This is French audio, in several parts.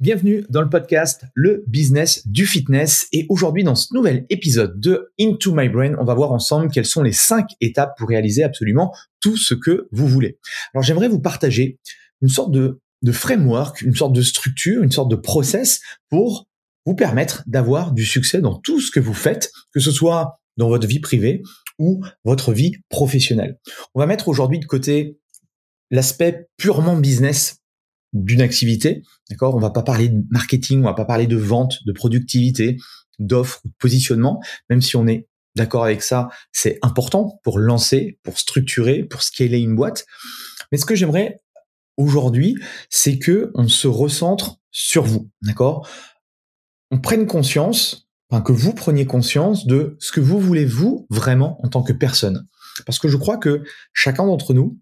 Bienvenue dans le podcast Le Business du Fitness. Et aujourd'hui, dans ce nouvel épisode de Into My Brain, on va voir ensemble quelles sont les cinq étapes pour réaliser absolument tout ce que vous voulez. Alors, j'aimerais vous partager une sorte de, framework, une sorte de structure, une sorte de process pour vous permettre d'avoir du succès dans tout ce que vous faites, que ce soit dans votre vie privée ou votre vie professionnelle. On va mettre aujourd'hui de côté l'aspect purement business d'une activité, d'accord? On va pas parler de marketing, on va pas parler de vente, de productivité, d'offres, de positionnement, même si on est d'accord avec ça, c'est important pour lancer, pour structurer, pour scaler une boîte. Mais ce que j'aimerais aujourd'hui, c'est que on se recentre sur vous, d'accord? On prenne conscience, enfin que vous preniez conscience de ce que vous voulez vous vraiment en tant que personne. Parce que je crois que chacun d'entre nous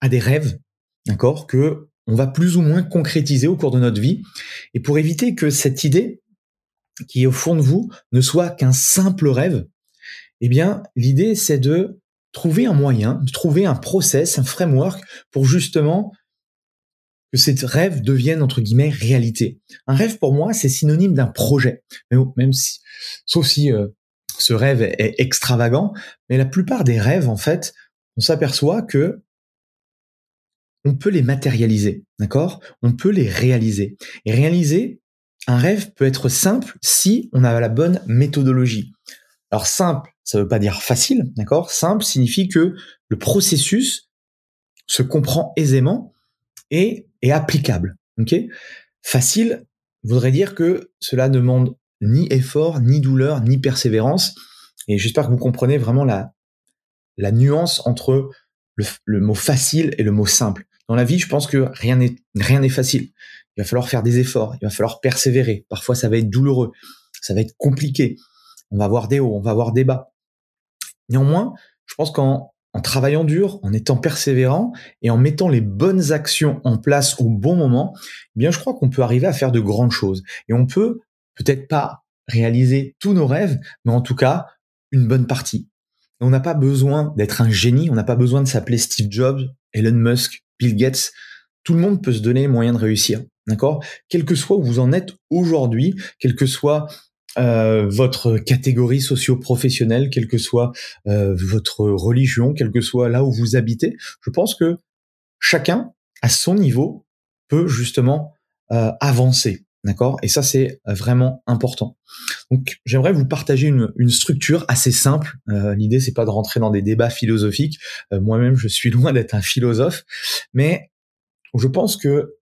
a des rêves, d'accord, que on va plus ou moins concrétiser au cours de notre vie. Et pour éviter que cette idée qui est au fond de vous ne soit qu'un simple rêve, eh bien, l'idée, c'est de trouver un moyen, de trouver un process, un framework pour justement que cette rêve devienne, entre guillemets, réalité. Un rêve, pour moi, c'est synonyme d'un projet. Même si, sauf si euh, ce rêve est extravagant, mais la plupart des rêves, en fait, on s'aperçoit que on peut les matérialiser, On peut les réaliser. Réaliser un rêve peut être simple si on a la bonne méthodologie. Alors simple, ça ne veut pas dire facile, d'accord? Simple signifie que le processus se comprend aisément et est applicable, Facile voudrait dire que cela ne demande ni effort, ni douleur, ni persévérance. Et j'espère que vous comprenez vraiment la nuance entre le, mot facile et le mot simple. Dans la vie, je pense que rien n'est rien n'est facile. Il va falloir faire des efforts, il va falloir persévérer. Parfois, ça va être douloureux, ça va être compliqué. On va avoir des hauts, on va avoir des bas. Néanmoins, je pense qu'en en travaillant dur, en étant persévérant et en mettant les bonnes actions en place au bon moment, eh bien, je crois qu'on peut arriver à faire de grandes choses. Et on peut peut-être pas réaliser tous nos rêves, mais en tout cas, une bonne partie. On n'a pas besoin d'être un génie, on n'a pas besoin de s'appeler Steve Jobs, Elon Musk, Bill Gates. Tout le monde peut se donner les moyens de réussir, d'accord? Quel que soit où vous en êtes aujourd'hui, quelle que soit euh, votre catégorie socio-professionnelle, quelle que soit euh, votre religion, quel que soit là où vous habitez, je pense que chacun, à son niveau, peut justement euh, avancer. D'accord? Et ça, c'est euh, vraiment important. Donc, j'aimerais vous partager une, structure assez simple. Euh, L'idée, c'est pas de rentrer dans des débats philosophiques. Euh, moi-même, je suis loin d'être un philosophe, mais je pense que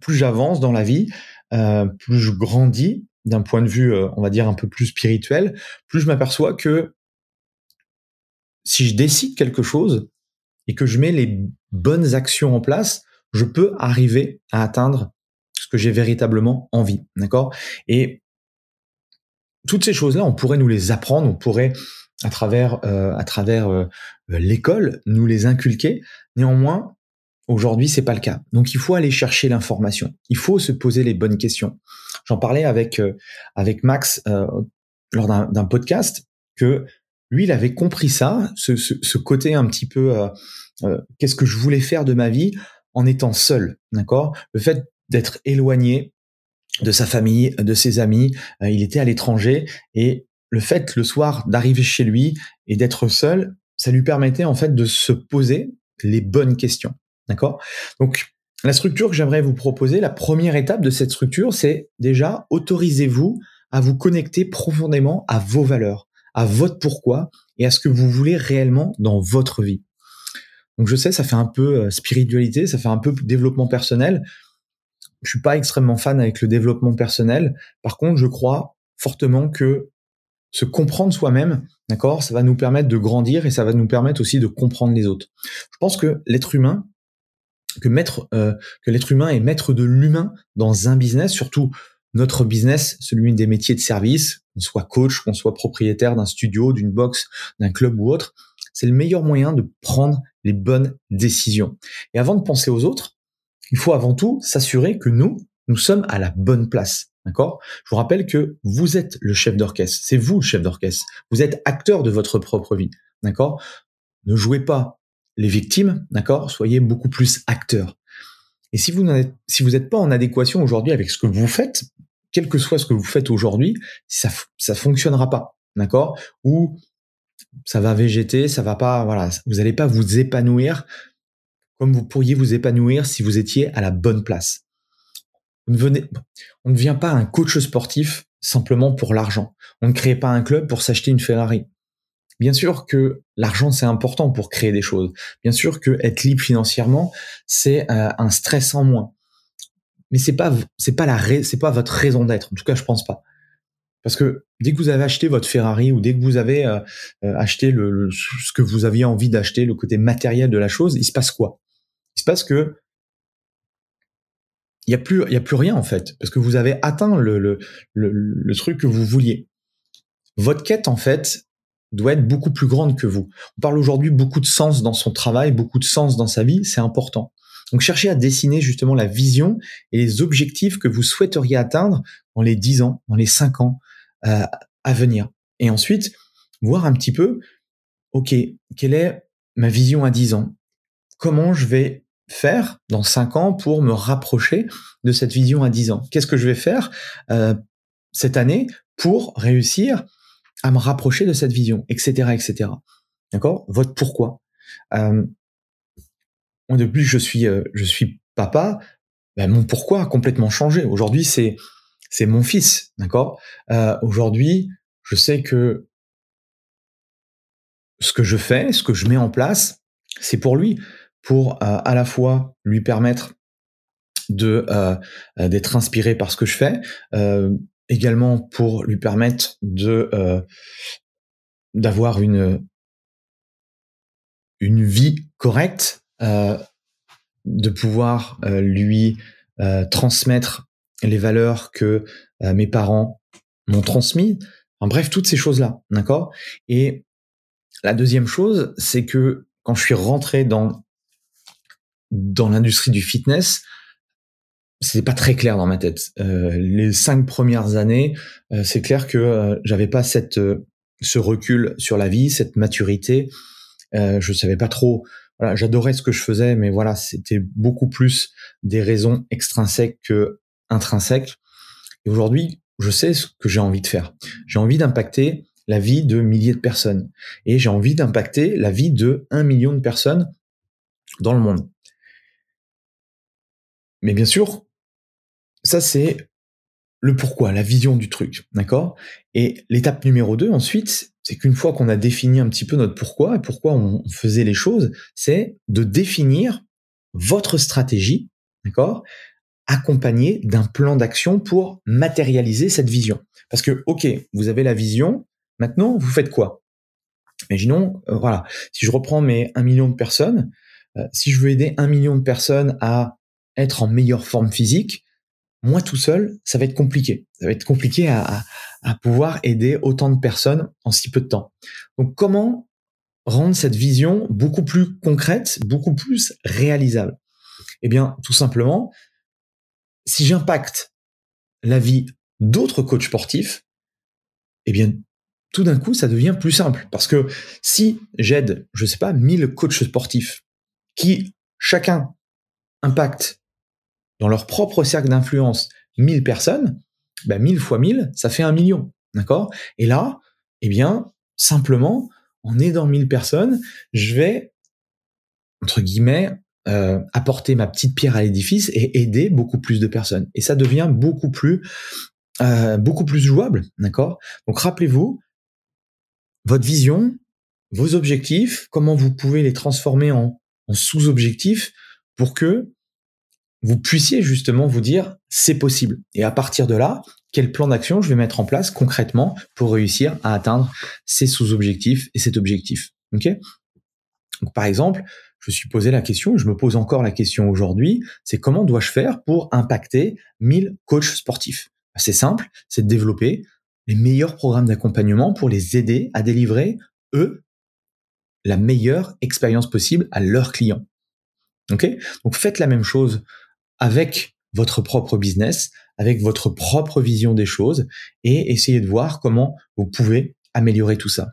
plus j'avance dans la vie, euh, plus je grandis d'un point de vue, on va dire, un peu plus spirituel, plus je m'aperçois que si je décide quelque chose et que je mets les bonnes actions en place, je peux arriver à atteindre ce que j'ai véritablement envie, d'accord? Et toutes ces choses-là, on pourrait nous les apprendre, on pourrait à travers euh, à travers euh, l'école nous les inculquer. Néanmoins, aujourd'hui, c'est pas le cas. Donc, il faut aller chercher l'information. Il faut se poser les bonnes questions. J'en parlais avec euh, avec Max lors d'un podcast que lui, il avait compris ça, ce, ce, ce côté un petit peu qu'est-ce que je voulais faire de ma vie en étant seul, d'accord? Le fait d'être éloigné de sa famille, de ses amis. Euh, il était à l'étranger et le fait le soir d'arriver chez lui et d'être seul, ça lui permettait en fait de se poser les bonnes questions. D'accord? Donc la structure que j'aimerais vous proposer, la première étape de cette structure, c'est déjà autorisez-vous à vous connecter profondément à vos valeurs, à votre pourquoi et à ce que vous voulez réellement dans votre vie. Donc je sais, ça fait un peu euh, spiritualité, ça fait un peu développement personnel. Je suis pas extrêmement fan avec le développement personnel. Par contre, je crois fortement que se comprendre soi-même, d'accord, ça va nous permettre de grandir et ça va nous permettre aussi de comprendre les autres. Je pense que l'être humain, que maître, euh, que l'être humain est maître de l'humain dans un business, surtout notre business, celui des métiers de service, qu'on soit coach, qu'on soit propriétaire d'un studio, d'une box, d'un club ou autre, c'est le meilleur moyen de prendre les bonnes décisions. Et avant de penser aux autres, il faut avant tout s'assurer que nous, nous sommes à la bonne place. D'accord? Je vous rappelle que vous êtes le chef d'orchestre. C'est vous le chef d'orchestre. Vous êtes acteur de votre propre vie. D'accord? Ne jouez pas les victimes. D'accord? Soyez beaucoup plus acteur. Et si vous n'êtes si pas en adéquation aujourd'hui avec ce que vous faites, quel que soit ce que vous faites aujourd'hui, ça ça fonctionnera pas. D'accord? Ou ça va végéter, ça va pas voilà, vous n'allez pas vous épanouir comme vous pourriez vous épanouir si vous étiez à la bonne place. On ne, on ne vient pas un coach sportif simplement pour l'argent. On ne crée pas un club pour s'acheter une Ferrari. Bien sûr que l'argent c'est important pour créer des choses. Bien sûr que être libre financièrement c'est euh, un stress en moins. Mais c'est pas c'est pas la c'est pas votre raison d'être. En tout cas, je pense pas. Parce que dès que vous avez acheté votre Ferrari ou dès que vous avez euh, euh, acheté le, ce que vous aviez envie d'acheter, le côté matériel de la chose, il se passe quoi? Il se passe que il y a plus a plus rien en fait parce que vous avez atteint le, le, le, truc que vous vouliez. Votre quête en fait doit être beaucoup plus grande que vous. On parle aujourd'hui beaucoup de sens dans son travail, beaucoup de sens dans sa vie, c'est important. Donc cherchez à dessiner justement la vision et les objectifs que vous souhaiteriez atteindre dans les 10 ans, dans les 5 ans euh, à venir. Et ensuite, voir un petit peu, OK, quelle est ma vision à 10 ans? Comment je vais faire dans cinq ans pour me rapprocher de cette vision à 10 ans Qu'est-ce que je vais faire euh, cette année pour réussir à me rapprocher de cette vision, etc., etc. D'accord? Votre pourquoi. Euh, depuis que je suis, euh, je suis papa, ben, mon pourquoi a complètement changé. Aujourd'hui, c'est c'est mon fils, d'accord? Euh, Aujourd'hui, je sais que ce que je fais, ce que je mets en place, c'est pour lui pour euh, à la fois lui permettre de euh, d'être inspiré par ce que je fais, euh, également pour lui permettre de d'avoir une vie correcte, de pouvoir lui transmettre les valeurs que mes parents m'ont transmis. En bref, toutes ces choses-là, d'accord? Et la deuxième chose, c'est que quand je suis rentré dans dans l'industrie du fitness, c'était pas très clair dans ma tête. Euh, les cinq premières années, euh, c'est clair que euh, j'avais pas cette ce recul sur la vie, cette maturité. je savais pas trop. Voilà, j'adorais ce que je faisais, mais voilà, c'était beaucoup plus des raisons extrinsèques que intrinsèques. Et aujourd'hui, je sais ce que j'ai envie de faire. J'ai envie d'impacter la vie de milliers de personnes. Et j'ai envie d'impacter la vie de un million de personnes dans le monde. Mais bien sûr, ça c'est le pourquoi, la vision du truc, d'accord? Et l'étape numéro 2 ensuite, c'est qu'une fois qu'on a défini un petit peu notre pourquoi et pourquoi on faisait les choses, c'est de définir votre stratégie, d'accord? Accompagné d'un plan d'action pour matérialiser cette vision. Parce que, ok, vous avez la vision, maintenant, vous faites quoi? Imaginons, euh, voilà, si je reprends mes 1 million de personnes, euh, si je veux aider un million de personnes à être en meilleure forme physique, moi tout seul, ça va être compliqué. Ça va être compliqué à, pouvoir aider autant de personnes en si peu de temps. Donc comment rendre cette vision beaucoup plus concrète, beaucoup plus réalisable? Eh bien, tout simplement, si j'impacte la vie d'autres coachs sportifs, eh bien, tout d'un coup, ça devient plus simple. Parce que si j'aide, je sais pas, 1000 coachs sportifs qui, chacun, impactent dans leur propre cercle d'influence 1000 personnes, ben 1000 fois 1000, ça fait un million. D'accord? Et là, eh bien, simplement, en aidant 1000 personnes, je vais, entre guillemets, euh, apporter ma petite pierre à l'édifice et aider beaucoup plus de personnes. Et ça devient beaucoup plus euh, beaucoup plus jouable, d'accord? Donc rappelez-vous votre vision, vos objectifs, comment vous pouvez les transformer en, en sous-objectifs pour que vous puissiez justement vous dire c'est possible. Et à partir de là, quel plan d'action je vais mettre en place concrètement pour réussir à atteindre ces sous-objectifs et cet objectif. Ok? Par exemple, je me suis posé la question, je me pose encore la question aujourd'hui, c'est comment dois-je faire pour impacter 1000 coachs sportifs? C'est simple, c'est de développer les meilleurs programmes d'accompagnement pour les aider à délivrer, eux, la meilleure expérience possible à leurs clients. Ok? Donc faites la même chose avec votre propre business, avec votre propre vision des choses et essayez de voir comment vous pouvez améliorer tout ça.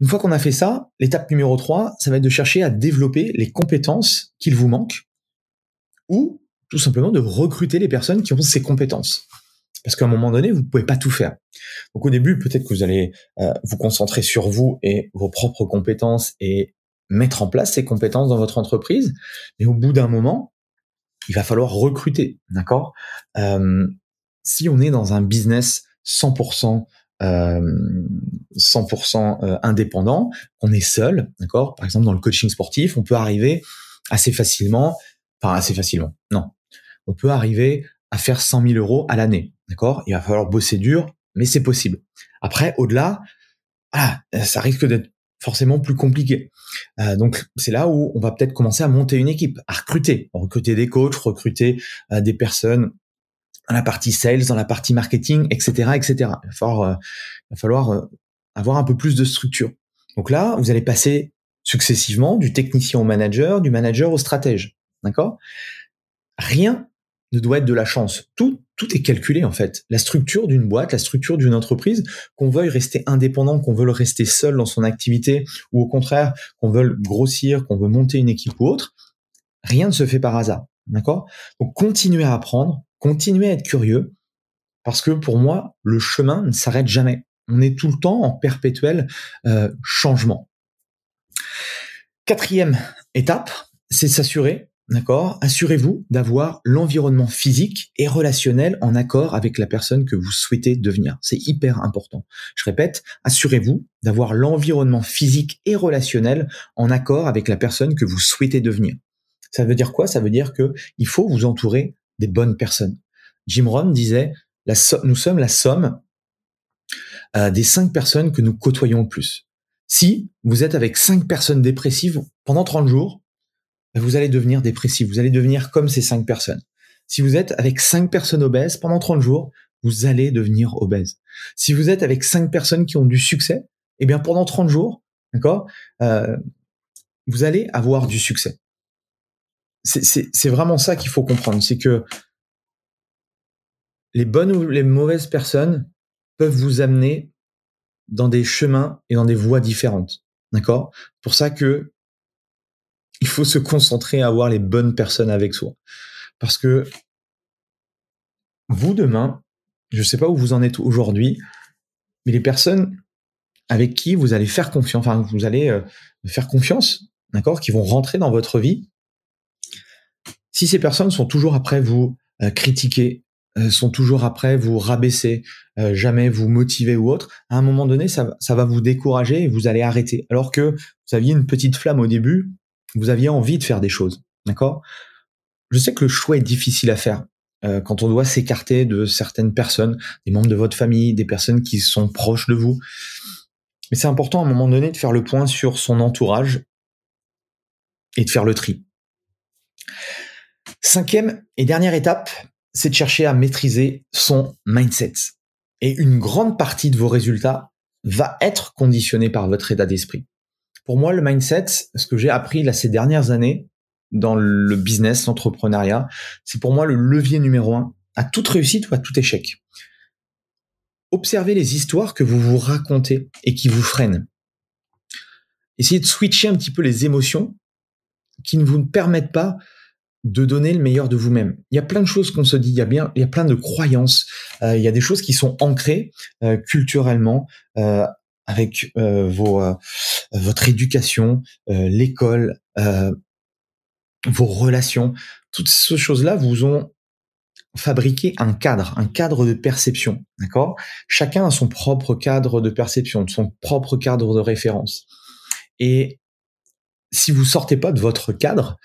Une fois qu'on a fait ça, l'étape numéro 3, ça va être de chercher à développer les compétences qu'il vous manque ou tout simplement de recruter les personnes qui ont ces compétences. Parce qu'à un moment donné, vous ne pouvez pas tout faire. Donc au début, peut-être que vous allez euh, vous concentrer sur vous et vos propres compétences et mettre en place ces compétences dans votre entreprise. Mais au bout d'un moment, il va falloir recruter, d'accord? Euh, Si on est dans un business 100% euh, 100% euh, indépendant, on est seul, d'accord? Par exemple, dans le coaching sportif, on peut arriver assez facilement, enfin assez facilement, non, on peut arriver à faire 100 000 euros à l'année, d'accord? Il va falloir bosser dur, mais c'est possible. Après, au-delà, ça risque d'être forcément plus compliqué. Euh, donc c'est là où on va peut-être commencer à monter une équipe, à recruter, recruter des coachs, recruter euh, des personnes dans la partie sales, dans la partie marketing, etc., etc. Il euh, il va falloir avoir un peu plus de structure. Donc là, vous allez passer successivement du technicien au manager, du manager au stratège, d'accord? Rien ne doit être de la chance. Tout, tout est calculé en fait. La structure d'une boîte, la structure d'une entreprise, qu'on veuille rester indépendant, qu'on veuille rester seul dans son activité, ou au contraire qu'on veuille grossir, qu'on veut monter une équipe ou autre, rien ne se fait par hasard. D'accord? Donc continuez à apprendre, continuez à être curieux, parce que pour moi, le chemin ne s'arrête jamais. On est tout le temps en perpétuel euh, changement. Quatrième étape, c'est s'assurer D'accord? Assurez-vous d'avoir l'environnement physique et relationnel en accord avec la personne que vous souhaitez devenir. C'est hyper important. Je répète, assurez-vous d'avoir l'environnement physique et relationnel en accord avec la personne que vous souhaitez devenir. Ça veut dire quoi? Ça veut dire que il faut vous entourer des bonnes personnes. Jim Rohn disait nous sommes la somme euh, des cinq personnes que nous côtoyons le plus. Si vous êtes avec cinq personnes dépressives pendant 30 jours, vous allez devenir dépressif, vous allez devenir comme ces cinq personnes. Si vous êtes avec cinq personnes obèses pendant 30 jours, vous allez devenir obèse. Si vous êtes avec cinq personnes qui ont du succès, eh bien pendant 30 jours, d'accord, euh, vous allez avoir du succès. C'est vraiment ça qu'il faut comprendre, c'est que les bonnes ou les mauvaises personnes peuvent vous amener dans des chemins et dans des voies différentes. D'accord? Pour ça que il faut se concentrer à avoir les bonnes personnes avec soi. Parce que vous, demain, je ne sais pas où vous en êtes aujourd'hui, mais les personnes avec qui vous allez faire confiance, enfin, vous allez euh, faire confiance, d'accord, qui vont rentrer dans votre vie, si ces personnes sont toujours après vous euh, critiquer, euh, sont toujours après vous rabaisser, jamais vous motiver ou autre, à un moment donné, ça, ça va vous décourager et vous allez arrêter. Alors que vous aviez une petite flamme au début, vous aviez envie de faire des choses, d'accord? Je sais que le choix est difficile à faire euh, quand on doit s'écarter de certaines personnes, des membres de votre famille, des personnes qui sont proches de vous. Mais c'est important à un moment donné de faire le point sur son entourage et de faire le tri. Cinquième et dernière étape, c'est de chercher à maîtriser son mindset. Et une grande partie de vos résultats va être conditionnée par votre état d'esprit. Pour moi, le mindset, ce que j'ai appris là ces dernières années dans le business, l'entrepreneuriat, c'est pour moi le levier numéro un à toute réussite ou à tout échec. Observez les histoires que vous vous racontez et qui vous freinent. Essayez de switcher un petit peu les émotions qui ne vous permettent pas de donner le meilleur de vous-même. Il y a plein de choses qu'on se dit, il y a bien, il y a plein de croyances, euh, il y a des choses qui sont ancrées euh, culturellement, euh, avec euh, vos, euh, votre éducation, euh, l'école, vos relations, toutes ces choses-là vous ont fabriquer un cadre, un cadre de perception, d'accord? Chacun a son propre cadre de perception, son propre cadre de référence. Et si vous sortez pas de votre cadre,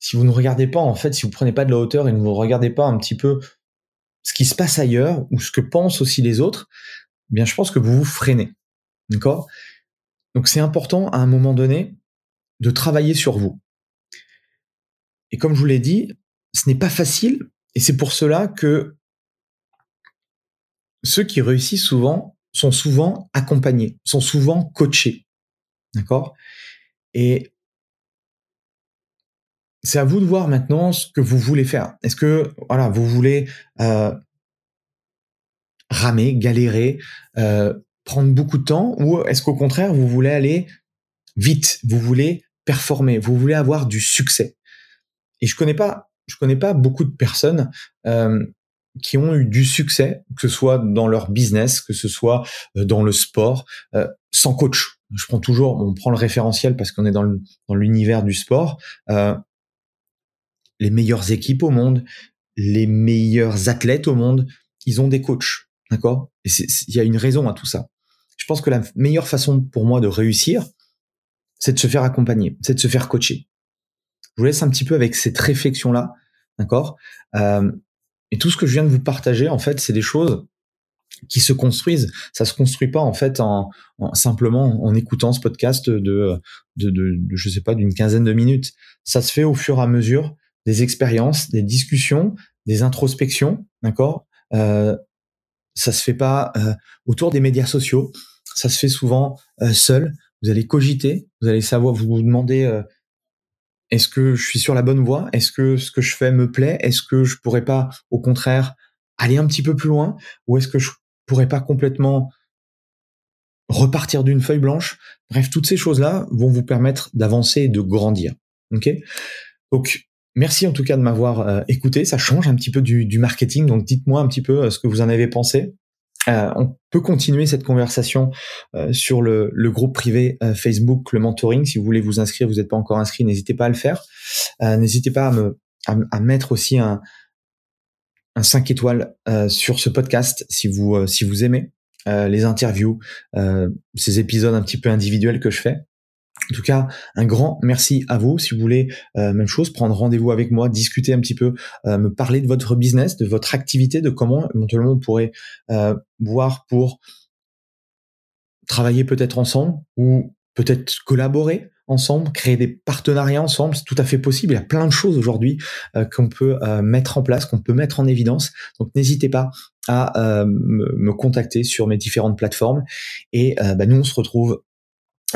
si vous ne regardez pas, en fait, si vous prenez pas de la hauteur et ne vous regardez pas un petit peu ce qui se passe ailleurs ou ce que pensent aussi les autres, eh bien, je pense que vous vous freinez. D'accord? Donc, c'est important à un moment donné de travailler sur vous. Et comme je vous l'ai dit, ce n'est pas facile et c'est pour cela que ceux qui réussissent souvent sont souvent accompagnés, sont souvent coachés. D'accord? Et c'est à vous de voir maintenant ce que vous voulez faire. Est-ce que voilà, vous voulez euh, ramer, galérer, euh, prendre beaucoup de temps, ou est-ce qu'au contraire vous voulez aller vite, vous voulez performer, vous voulez avoir du succès? Et je connais pas, je connais pas beaucoup de personnes euh, qui ont eu du succès, que ce soit dans leur business, que ce soit dans le sport, sans coach. Je prends toujours, on prend le référentiel parce qu'on est dans l'univers du sport. Euh, les meilleures équipes au monde, les meilleurs athlètes au monde, ils ont des coachs, d'accord? Et il y a une raison à tout ça. Je pense que la meilleure façon pour moi de réussir, c'est de se faire accompagner, c'est de se faire coacher. Je vous laisse un petit peu avec cette réflexion-là, d'accord? Euh, Et tout ce que je viens de vous partager, en fait, c'est des choses qui se construisent. Ça se construit pas en fait en, simplement en écoutant ce podcast de, de, de, je sais pas d'une quinzaine de minutes. Ça se fait au fur et à mesure des expériences, des discussions, des introspections, d'accord? Euh, Ça se fait pas euh, autour des médias sociaux, ça se fait souvent euh, seul. Vous allez cogiter, vous allez savoir, vous vous demandez euh, est-ce que je suis sur la bonne voie? Est-ce que ce que je fais me plaît? Est-ce que je pourrais pas, au contraire, aller un petit peu plus loin? Ou est-ce que je pourrais pas complètement repartir d'une feuille blanche? Bref, toutes ces choses-là vont vous permettre d'avancer et de grandir. Ok? Donc, Merci en tout cas de m'avoir euh, écouté. Ça change un petit peu du, marketing, donc dites-moi un petit peu euh, ce que vous en avez pensé. Euh, on peut continuer cette conversation sur le, groupe privé Facebook, le mentoring. Si vous voulez vous inscrire, vous n'êtes pas encore inscrit, n'hésitez pas à le faire. n'hésitez pas à, me, à, mettre aussi un, un 5 étoiles sur ce podcast si vous, si vous aimez les interviews, ces épisodes un petit peu individuels que je fais. En tout cas, un grand merci à vous. Si vous voulez, euh, même chose, prendre rendez-vous avec moi, discuter un petit peu, euh, me parler de votre business, de votre activité, de comment éventuellement on pourrait euh, voir pour travailler peut-être ensemble ou peut-être collaborer ensemble, créer des partenariats ensemble, c'est tout à fait possible. Il y a plein de choses aujourd'hui qu'on peut mettre en place, qu'on peut mettre en évidence. Donc n'hésitez pas à me, contacter sur mes différentes plateformes. Et bah, nous, on se retrouve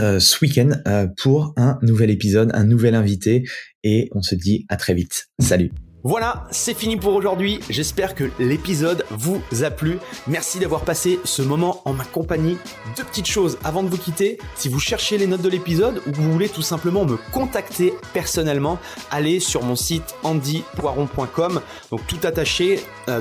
euh, ce week-end euh, pour un nouvel épisode, un nouvel invité et on se dit à très vite. Salut voilà, c'est fini pour aujourd'hui. J'espère que l'épisode vous a plu. Merci d'avoir passé ce moment en ma compagnie. Deux petites choses avant de vous quitter. Si vous cherchez les notes de l'épisode ou que vous voulez tout simplement me contacter personnellement, allez sur mon site andypoiron.com. Donc tout attaché euh,